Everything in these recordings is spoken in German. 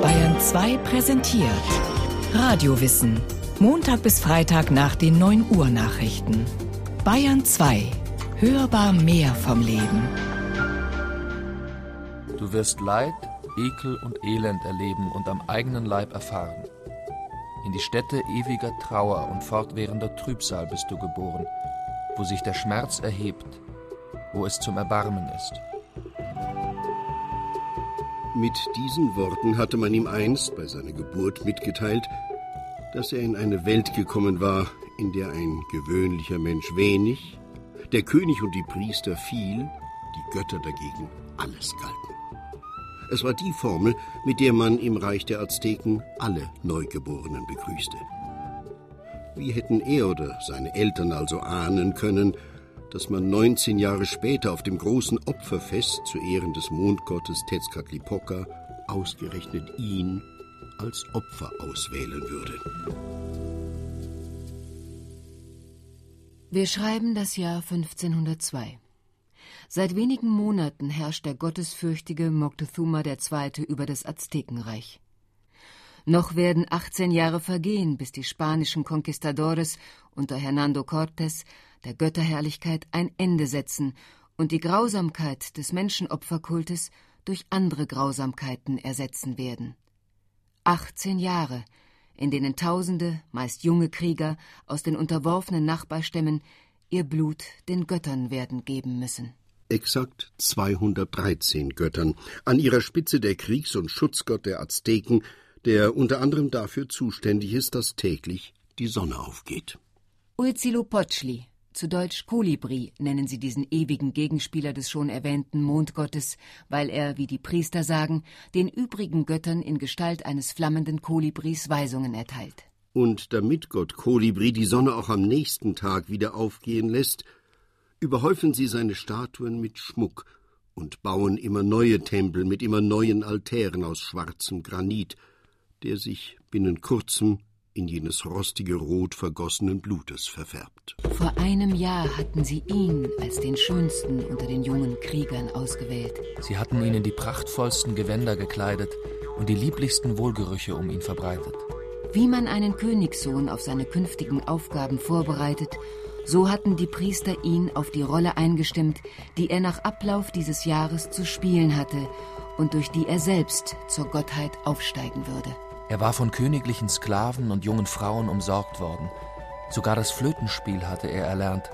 Bayern 2 präsentiert Radiowissen. Montag bis Freitag nach den 9 Uhr Nachrichten. Bayern 2. Hörbar mehr vom Leben. Du wirst Leid, Ekel und Elend erleben und am eigenen Leib erfahren. In die Stätte ewiger Trauer und fortwährender Trübsal bist du geboren, wo sich der Schmerz erhebt, wo es zum Erbarmen ist. Mit diesen Worten hatte man ihm einst bei seiner Geburt mitgeteilt, dass er in eine Welt gekommen war, in der ein gewöhnlicher Mensch wenig, der König und die Priester viel, die Götter dagegen alles galten. Es war die Formel, mit der man im Reich der Azteken alle Neugeborenen begrüßte. Wie hätten er oder seine Eltern also ahnen können, dass man 19 Jahre später auf dem großen Opferfest zu Ehren des Mondgottes Tezcatlipoca ausgerechnet ihn als Opfer auswählen würde. Wir schreiben das Jahr 1502. Seit wenigen Monaten herrscht der gottesfürchtige Moctezuma II. über das Aztekenreich. Noch werden 18 Jahre vergehen, bis die spanischen Conquistadores unter Hernando Cortés der Götterherrlichkeit ein Ende setzen und die Grausamkeit des Menschenopferkultes durch andere Grausamkeiten ersetzen werden. 18 Jahre, in denen Tausende, meist junge Krieger aus den unterworfenen Nachbarstämmen ihr Blut den Göttern werden geben müssen exakt 213 Göttern, an ihrer Spitze der Kriegs- und Schutzgott der Azteken, der unter anderem dafür zuständig ist, dass täglich die Sonne aufgeht. Huitzilopochtli, zu Deutsch Kolibri, nennen sie diesen ewigen Gegenspieler des schon erwähnten Mondgottes, weil er, wie die Priester sagen, den übrigen Göttern in Gestalt eines flammenden Kolibris Weisungen erteilt. Und damit Gott Kolibri die Sonne auch am nächsten Tag wieder aufgehen lässt, überhäufen sie seine Statuen mit Schmuck und bauen immer neue Tempel mit immer neuen Altären aus schwarzem Granit, der sich binnen kurzem in jenes rostige Rot vergossenen Blutes verfärbt. Vor einem Jahr hatten sie ihn als den schönsten unter den jungen Kriegern ausgewählt. Sie hatten ihn in die prachtvollsten Gewänder gekleidet und die lieblichsten Wohlgerüche um ihn verbreitet. Wie man einen Königssohn auf seine künftigen Aufgaben vorbereitet so hatten die Priester ihn auf die Rolle eingestimmt, die er nach Ablauf dieses Jahres zu spielen hatte und durch die er selbst zur Gottheit aufsteigen würde. Er war von königlichen Sklaven und jungen Frauen umsorgt worden. Sogar das Flötenspiel hatte er erlernt,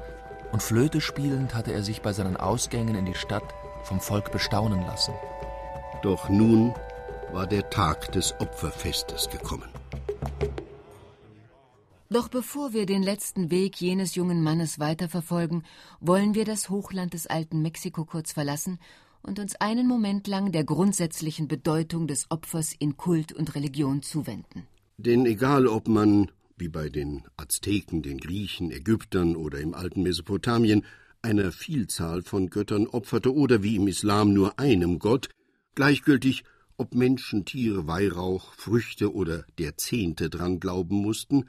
und Flöte spielend hatte er sich bei seinen Ausgängen in die Stadt vom Volk bestaunen lassen. Doch nun war der Tag des Opferfestes gekommen. Doch bevor wir den letzten Weg jenes jungen Mannes weiterverfolgen, wollen wir das Hochland des alten Mexiko kurz verlassen und uns einen Moment lang der grundsätzlichen Bedeutung des Opfers in Kult und Religion zuwenden. Denn egal ob man, wie bei den Azteken, den Griechen, Ägyptern oder im alten Mesopotamien, einer Vielzahl von Göttern opferte oder wie im Islam nur einem Gott, gleichgültig ob Menschen, Tiere, Weihrauch, Früchte oder der Zehnte dran glauben mussten,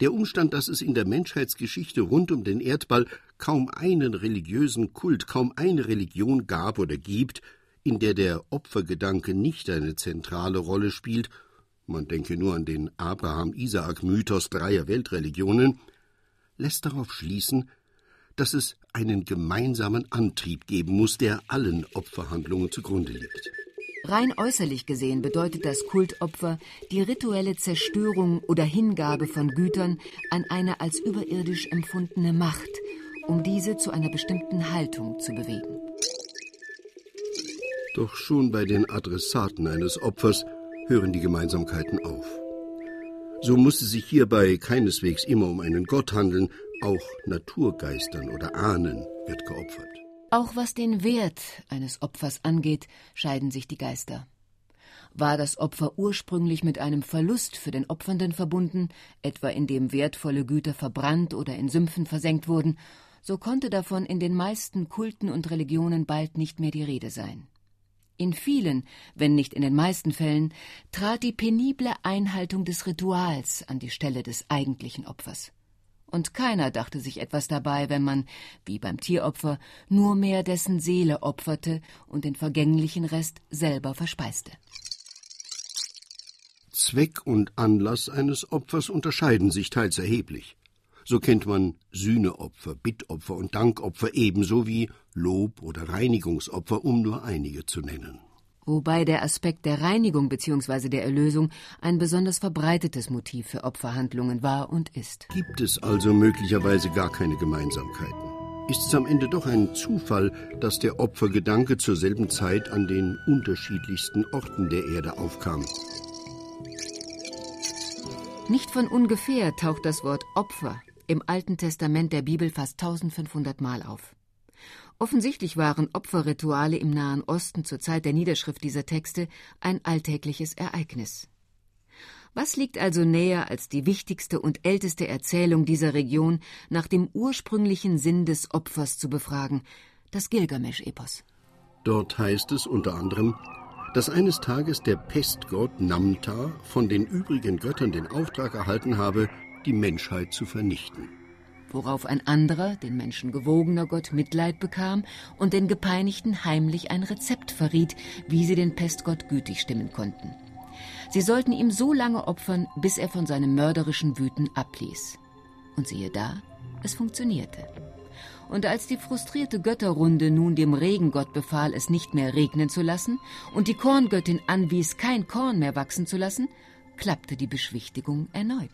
der Umstand, dass es in der Menschheitsgeschichte rund um den Erdball kaum einen religiösen Kult, kaum eine Religion gab oder gibt, in der der Opfergedanke nicht eine zentrale Rolle spielt, man denke nur an den Abraham-Isaak-Mythos dreier Weltreligionen, lässt darauf schließen, dass es einen gemeinsamen Antrieb geben muss, der allen Opferhandlungen zugrunde liegt. Rein äußerlich gesehen bedeutet das Kultopfer die rituelle Zerstörung oder Hingabe von Gütern an eine als überirdisch empfundene Macht, um diese zu einer bestimmten Haltung zu bewegen. Doch schon bei den Adressaten eines Opfers hören die Gemeinsamkeiten auf. So muss es sich hierbei keineswegs immer um einen Gott handeln, auch Naturgeistern oder Ahnen wird geopfert. Auch was den Wert eines Opfers angeht, scheiden sich die Geister. War das Opfer ursprünglich mit einem Verlust für den Opfernden verbunden, etwa indem wertvolle Güter verbrannt oder in Sümpfen versenkt wurden, so konnte davon in den meisten Kulten und Religionen bald nicht mehr die Rede sein. In vielen, wenn nicht in den meisten Fällen, trat die penible Einhaltung des Rituals an die Stelle des eigentlichen Opfers und keiner dachte sich etwas dabei, wenn man, wie beim Tieropfer, nur mehr dessen Seele opferte und den vergänglichen Rest selber verspeiste. Zweck und Anlass eines Opfers unterscheiden sich teils erheblich. So kennt man Sühneopfer, Bittopfer und Dankopfer ebenso wie Lob- oder Reinigungsopfer, um nur einige zu nennen. Wobei der Aspekt der Reinigung bzw. der Erlösung ein besonders verbreitetes Motiv für Opferhandlungen war und ist. Gibt es also möglicherweise gar keine Gemeinsamkeiten? Ist es am Ende doch ein Zufall, dass der Opfergedanke zur selben Zeit an den unterschiedlichsten Orten der Erde aufkam? Nicht von ungefähr taucht das Wort Opfer im Alten Testament der Bibel fast 1500 Mal auf. Offensichtlich waren Opferrituale im Nahen Osten zur Zeit der Niederschrift dieser Texte ein alltägliches Ereignis. Was liegt also näher als die wichtigste und älteste Erzählung dieser Region nach dem ursprünglichen Sinn des Opfers zu befragen, das Gilgamesch-Epos? Dort heißt es unter anderem, dass eines Tages der Pestgott Namta von den übrigen Göttern den Auftrag erhalten habe, die Menschheit zu vernichten. Worauf ein anderer, den Menschen gewogener Gott, Mitleid bekam und den Gepeinigten heimlich ein Rezept verriet, wie sie den Pestgott gütig stimmen konnten. Sie sollten ihm so lange opfern, bis er von seinem mörderischen Wüten abließ. Und siehe da, es funktionierte. Und als die frustrierte Götterrunde nun dem Regengott befahl, es nicht mehr regnen zu lassen, und die Korngöttin anwies, kein Korn mehr wachsen zu lassen, klappte die Beschwichtigung erneut.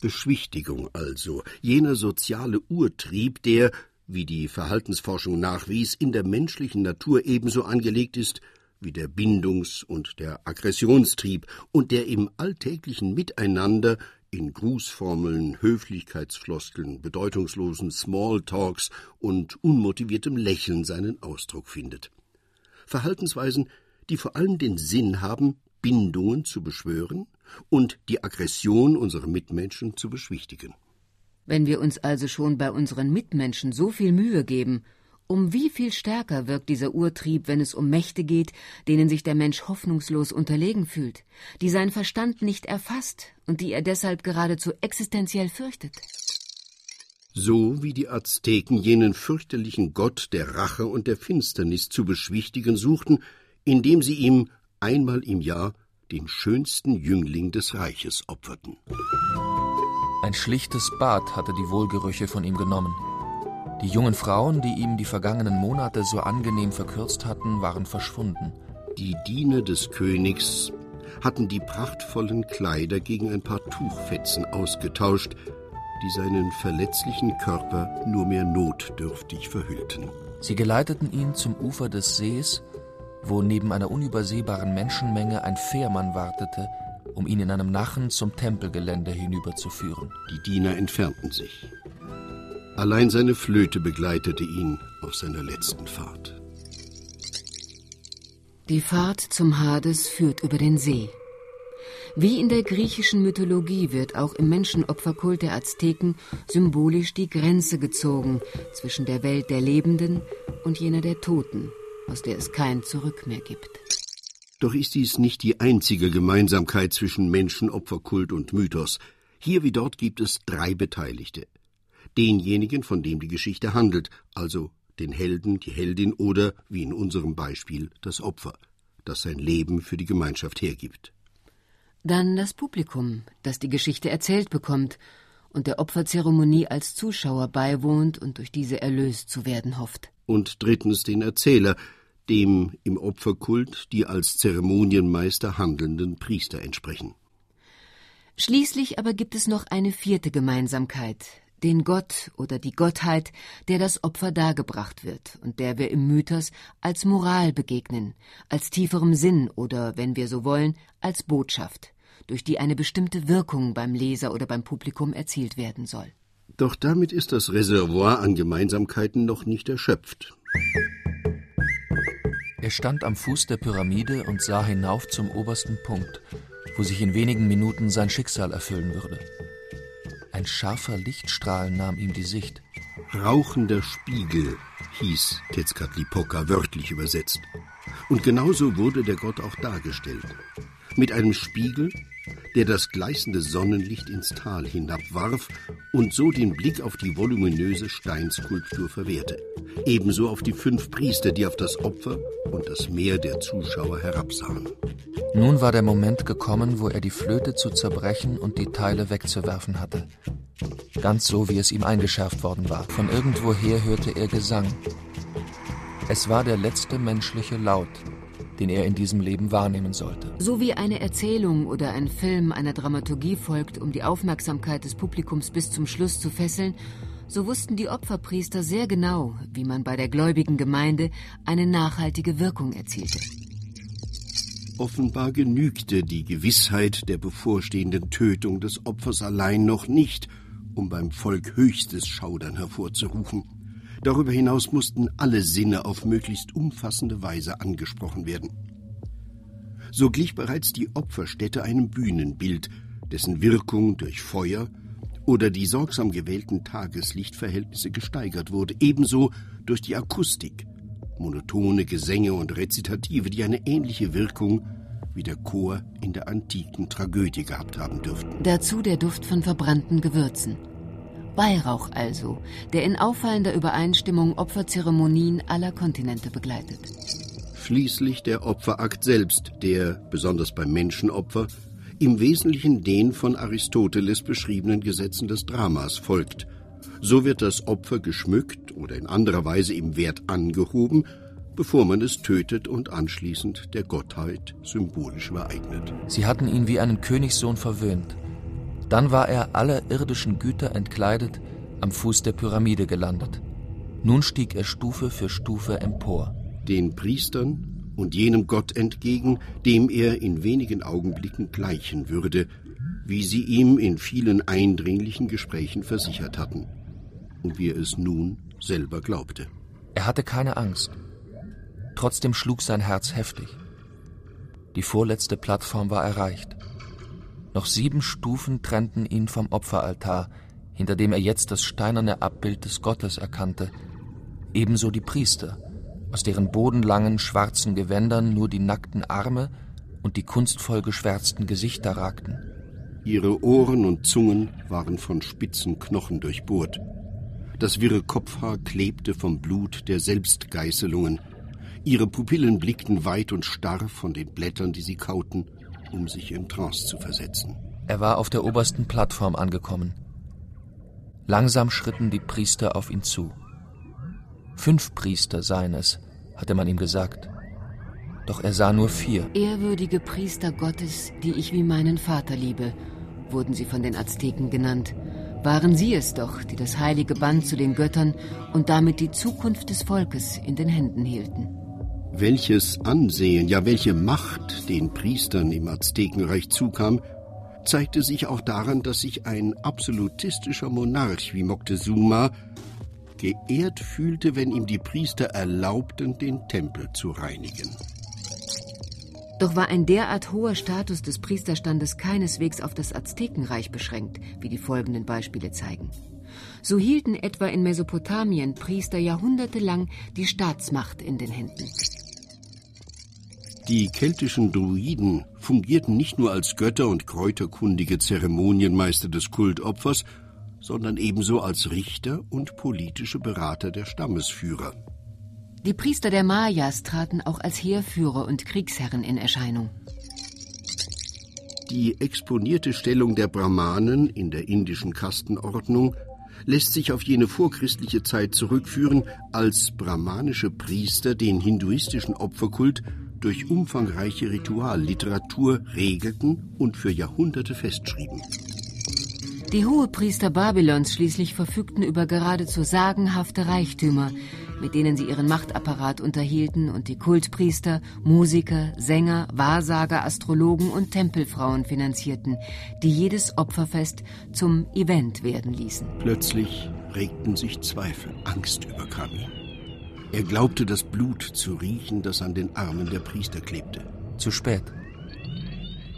Beschwichtigung also, jener soziale Urtrieb, der, wie die Verhaltensforschung nachwies, in der menschlichen Natur ebenso angelegt ist wie der Bindungs- und der Aggressionstrieb und der im alltäglichen Miteinander in Grußformeln, Höflichkeitsfloskeln, bedeutungslosen Smalltalks und unmotiviertem Lächeln seinen Ausdruck findet. Verhaltensweisen, die vor allem den Sinn haben, Bindungen zu beschwören und die Aggression unserer Mitmenschen zu beschwichtigen. Wenn wir uns also schon bei unseren Mitmenschen so viel Mühe geben, um wie viel stärker wirkt dieser Urtrieb, wenn es um Mächte geht, denen sich der Mensch hoffnungslos unterlegen fühlt, die sein Verstand nicht erfasst und die er deshalb geradezu existenziell fürchtet? So wie die Azteken jenen fürchterlichen Gott der Rache und der Finsternis zu beschwichtigen suchten, indem sie ihm einmal im Jahr den schönsten Jüngling des Reiches opferten. Ein schlichtes Bad hatte die Wohlgerüche von ihm genommen. Die jungen Frauen, die ihm die vergangenen Monate so angenehm verkürzt hatten, waren verschwunden. Die Diener des Königs hatten die prachtvollen Kleider gegen ein paar Tuchfetzen ausgetauscht, die seinen verletzlichen Körper nur mehr notdürftig verhüllten. Sie geleiteten ihn zum Ufer des Sees, wo neben einer unübersehbaren Menschenmenge ein Fährmann wartete, um ihn in einem Nachen zum Tempelgelände hinüberzuführen. Die Diener entfernten sich. Allein seine Flöte begleitete ihn auf seiner letzten Fahrt. Die Fahrt zum Hades führt über den See. Wie in der griechischen Mythologie wird auch im Menschenopferkult der Azteken symbolisch die Grenze gezogen zwischen der Welt der Lebenden und jener der Toten, aus der es kein Zurück mehr gibt. Doch ist dies nicht die einzige Gemeinsamkeit zwischen Menschenopferkult und Mythos. Hier wie dort gibt es drei Beteiligte denjenigen, von dem die Geschichte handelt, also den Helden, die Heldin oder, wie in unserem Beispiel, das Opfer, das sein Leben für die Gemeinschaft hergibt. Dann das Publikum, das die Geschichte erzählt bekommt und der Opferzeremonie als Zuschauer beiwohnt und durch diese erlöst zu werden hofft. Und drittens den Erzähler, dem im Opferkult die als Zeremonienmeister handelnden Priester entsprechen. Schließlich aber gibt es noch eine vierte Gemeinsamkeit, den Gott oder die Gottheit, der das Opfer dargebracht wird und der wir im Mythos als Moral begegnen, als tieferem Sinn oder, wenn wir so wollen, als Botschaft, durch die eine bestimmte Wirkung beim Leser oder beim Publikum erzielt werden soll. Doch damit ist das Reservoir an Gemeinsamkeiten noch nicht erschöpft. Er stand am Fuß der Pyramide und sah hinauf zum obersten Punkt, wo sich in wenigen Minuten sein Schicksal erfüllen würde. Ein scharfer Lichtstrahl nahm ihm die Sicht. Rauchender Spiegel hieß Tezcatlipoca wörtlich übersetzt. Und genauso wurde der Gott auch dargestellt. Mit einem Spiegel, der das gleißende Sonnenlicht ins Tal hinabwarf und so den Blick auf die voluminöse Steinskulptur verwehrte. Ebenso auf die fünf Priester, die auf das Opfer und das Meer der Zuschauer herabsahen. Nun war der Moment gekommen, wo er die Flöte zu zerbrechen und die Teile wegzuwerfen hatte. Ganz so, wie es ihm eingeschärft worden war. Von irgendwoher hörte er Gesang. Es war der letzte menschliche Laut, den er in diesem Leben wahrnehmen sollte. So wie eine Erzählung oder ein Film einer Dramaturgie folgt, um die Aufmerksamkeit des Publikums bis zum Schluss zu fesseln, so wussten die Opferpriester sehr genau, wie man bei der gläubigen Gemeinde eine nachhaltige Wirkung erzielte. Offenbar genügte die Gewissheit der bevorstehenden Tötung des Opfers allein noch nicht, um beim Volk höchstes Schaudern hervorzurufen. Darüber hinaus mussten alle Sinne auf möglichst umfassende Weise angesprochen werden. So glich bereits die Opferstätte einem Bühnenbild, dessen Wirkung durch Feuer oder die sorgsam gewählten Tageslichtverhältnisse gesteigert wurde, ebenso durch die Akustik, monotone Gesänge und Rezitative, die eine ähnliche Wirkung wie der Chor in der antiken Tragödie gehabt haben dürften. Dazu der Duft von verbrannten Gewürzen. Weihrauch also, der in auffallender Übereinstimmung Opferzeremonien aller Kontinente begleitet. Schließlich der Opferakt selbst, der, besonders beim Menschenopfer, im Wesentlichen den von Aristoteles beschriebenen Gesetzen des Dramas folgt. So wird das Opfer geschmückt oder in anderer Weise im Wert angehoben, bevor man es tötet und anschließend der Gottheit symbolisch übereignet. Sie hatten ihn wie einen Königssohn verwöhnt. Dann war er aller irdischen Güter entkleidet am Fuß der Pyramide gelandet. Nun stieg er Stufe für Stufe empor. Den Priestern und jenem Gott entgegen, dem er in wenigen Augenblicken gleichen würde, wie sie ihm in vielen eindringlichen Gesprächen versichert hatten und wie er es nun selber glaubte. Er hatte keine Angst. Trotzdem schlug sein Herz heftig. Die vorletzte Plattform war erreicht. Noch sieben Stufen trennten ihn vom Opferaltar, hinter dem er jetzt das steinerne Abbild des Gottes erkannte. Ebenso die Priester, aus deren bodenlangen schwarzen Gewändern nur die nackten Arme und die kunstvoll geschwärzten Gesichter ragten. Ihre Ohren und Zungen waren von spitzen Knochen durchbohrt. Das wirre Kopfhaar klebte vom Blut der Selbstgeißelungen. Ihre Pupillen blickten weit und starr von den Blättern, die sie kauten, um sich in Trance zu versetzen. Er war auf der obersten Plattform angekommen. Langsam schritten die Priester auf ihn zu. Fünf Priester seien es, hatte man ihm gesagt. Doch er sah nur vier. Ehrwürdige Priester Gottes, die ich wie meinen Vater liebe, wurden sie von den Azteken genannt. Waren sie es doch, die das heilige Band zu den Göttern und damit die Zukunft des Volkes in den Händen hielten. Welches Ansehen, ja welche Macht den Priestern im Aztekenreich zukam, zeigte sich auch daran, dass sich ein absolutistischer Monarch wie Moctezuma geehrt fühlte, wenn ihm die Priester erlaubten, den Tempel zu reinigen. Doch war ein derart hoher Status des Priesterstandes keineswegs auf das Aztekenreich beschränkt, wie die folgenden Beispiele zeigen. So hielten etwa in Mesopotamien Priester jahrhundertelang die Staatsmacht in den Händen. Die keltischen Druiden fungierten nicht nur als Götter und kräuterkundige Zeremonienmeister des Kultopfers, sondern ebenso als Richter und politische Berater der Stammesführer. Die Priester der Mayas traten auch als Heerführer und Kriegsherren in Erscheinung. Die exponierte Stellung der Brahmanen in der indischen Kastenordnung lässt sich auf jene vorchristliche Zeit zurückführen, als brahmanische Priester den hinduistischen Opferkult durch umfangreiche Ritualliteratur regelten und für Jahrhunderte festschrieben. Die Hohepriester Babylons schließlich verfügten über geradezu sagenhafte Reichtümer, mit denen sie ihren Machtapparat unterhielten und die Kultpriester, Musiker, Sänger, Wahrsager, Astrologen und Tempelfrauen finanzierten, die jedes Opferfest zum Event werden ließen. Plötzlich regten sich Zweifel, Angst überkam ihn. Er glaubte das Blut zu riechen, das an den Armen der Priester klebte. Zu spät.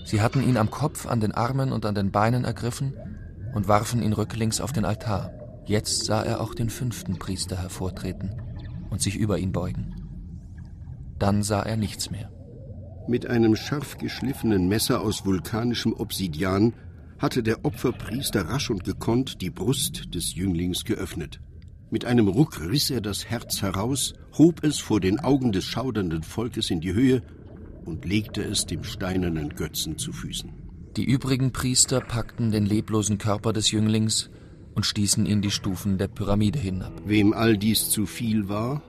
Sie hatten ihn am Kopf, an den Armen und an den Beinen ergriffen und warfen ihn rücklings auf den Altar. Jetzt sah er auch den fünften Priester hervortreten und sich über ihn beugen. Dann sah er nichts mehr. Mit einem scharf geschliffenen Messer aus vulkanischem Obsidian hatte der Opferpriester rasch und gekonnt die Brust des Jünglings geöffnet. Mit einem Ruck riss er das Herz heraus, hob es vor den Augen des schaudernden Volkes in die Höhe und legte es dem steinernen Götzen zu Füßen. Die übrigen Priester packten den leblosen Körper des Jünglings und stießen ihn die Stufen der Pyramide hinab. Wem all dies zu viel war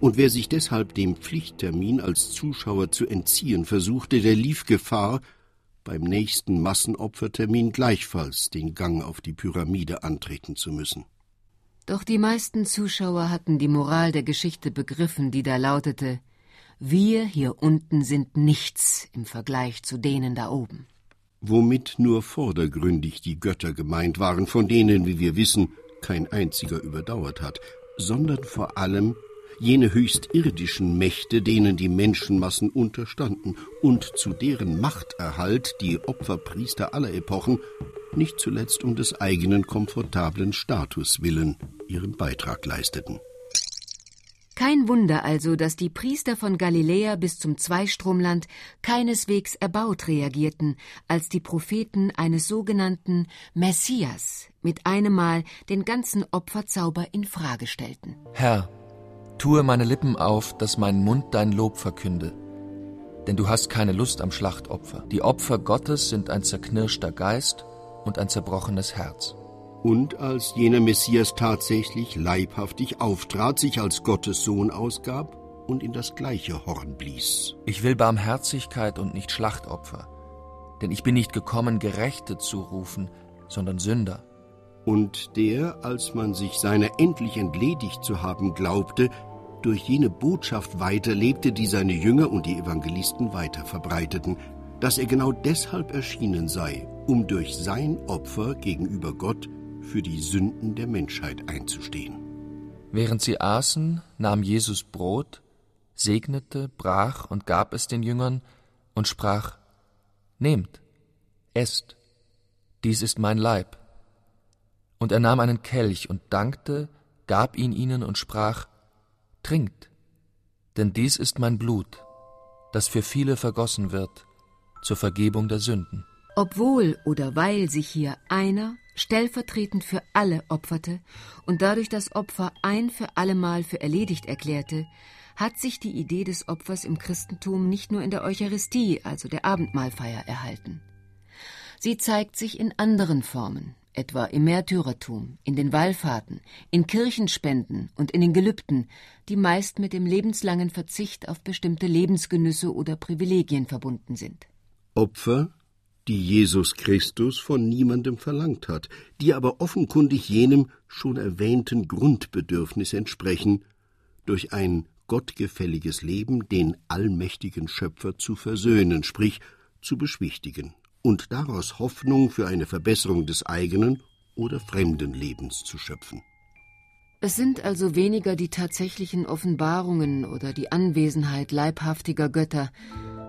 und wer sich deshalb dem Pflichttermin als Zuschauer zu entziehen versuchte, der lief Gefahr, beim nächsten Massenopfertermin gleichfalls den Gang auf die Pyramide antreten zu müssen. Doch die meisten Zuschauer hatten die Moral der Geschichte begriffen, die da lautete Wir hier unten sind nichts im Vergleich zu denen da oben. Womit nur vordergründig die Götter gemeint waren, von denen, wie wir wissen, kein einziger überdauert hat, sondern vor allem jene höchst irdischen Mächte, denen die Menschenmassen unterstanden und zu deren Machterhalt die Opferpriester aller Epochen nicht zuletzt um des eigenen komfortablen Status willen ihren Beitrag leisteten. Kein Wunder also, dass die Priester von Galiläa bis zum Zweistromland keineswegs erbaut reagierten, als die Propheten eines sogenannten Messias mit einem Mal den ganzen Opferzauber in Frage stellten. Herr, tue meine Lippen auf, dass mein Mund dein Lob verkünde. Denn du hast keine Lust am Schlachtopfer. Die Opfer Gottes sind ein zerknirschter Geist und ein zerbrochenes Herz. Und als jener Messias tatsächlich leibhaftig auftrat, sich als Gottes Sohn ausgab und in das gleiche Horn blies. Ich will Barmherzigkeit und nicht Schlachtopfer, denn ich bin nicht gekommen, Gerechte zu rufen, sondern Sünder. Und der, als man sich seiner endlich entledigt zu haben glaubte, durch jene Botschaft weiterlebte, die seine Jünger und die Evangelisten weiter verbreiteten, dass er genau deshalb erschienen sei, um durch sein Opfer gegenüber Gott für die Sünden der Menschheit einzustehen. Während sie aßen, nahm Jesus Brot, segnete, brach und gab es den Jüngern und sprach, Nehmt, esst, dies ist mein Leib. Und er nahm einen Kelch und dankte, gab ihn ihnen und sprach, Trinkt, denn dies ist mein Blut, das für viele vergossen wird, zur Vergebung der Sünden. Obwohl oder weil sich hier einer stellvertretend für alle opferte und dadurch das Opfer ein für allemal für erledigt erklärte, hat sich die Idee des Opfers im Christentum nicht nur in der Eucharistie, also der Abendmahlfeier, erhalten. Sie zeigt sich in anderen Formen, etwa im Märtyrertum, in den Wallfahrten, in Kirchenspenden und in den Gelübden, die meist mit dem lebenslangen Verzicht auf bestimmte Lebensgenüsse oder Privilegien verbunden sind. Opfer die Jesus Christus von niemandem verlangt hat, die aber offenkundig jenem schon erwähnten Grundbedürfnis entsprechen, durch ein gottgefälliges Leben den allmächtigen Schöpfer zu versöhnen, sprich zu beschwichtigen und daraus Hoffnung für eine Verbesserung des eigenen oder fremden Lebens zu schöpfen. Es sind also weniger die tatsächlichen Offenbarungen oder die Anwesenheit leibhaftiger Götter,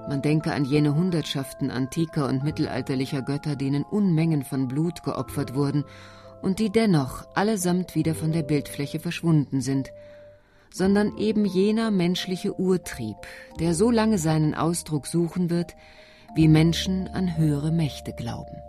man denke an jene Hundertschaften antiker und mittelalterlicher Götter, denen Unmengen von Blut geopfert wurden und die dennoch allesamt wieder von der Bildfläche verschwunden sind, sondern eben jener menschliche Urtrieb, der so lange seinen Ausdruck suchen wird, wie Menschen an höhere Mächte glauben.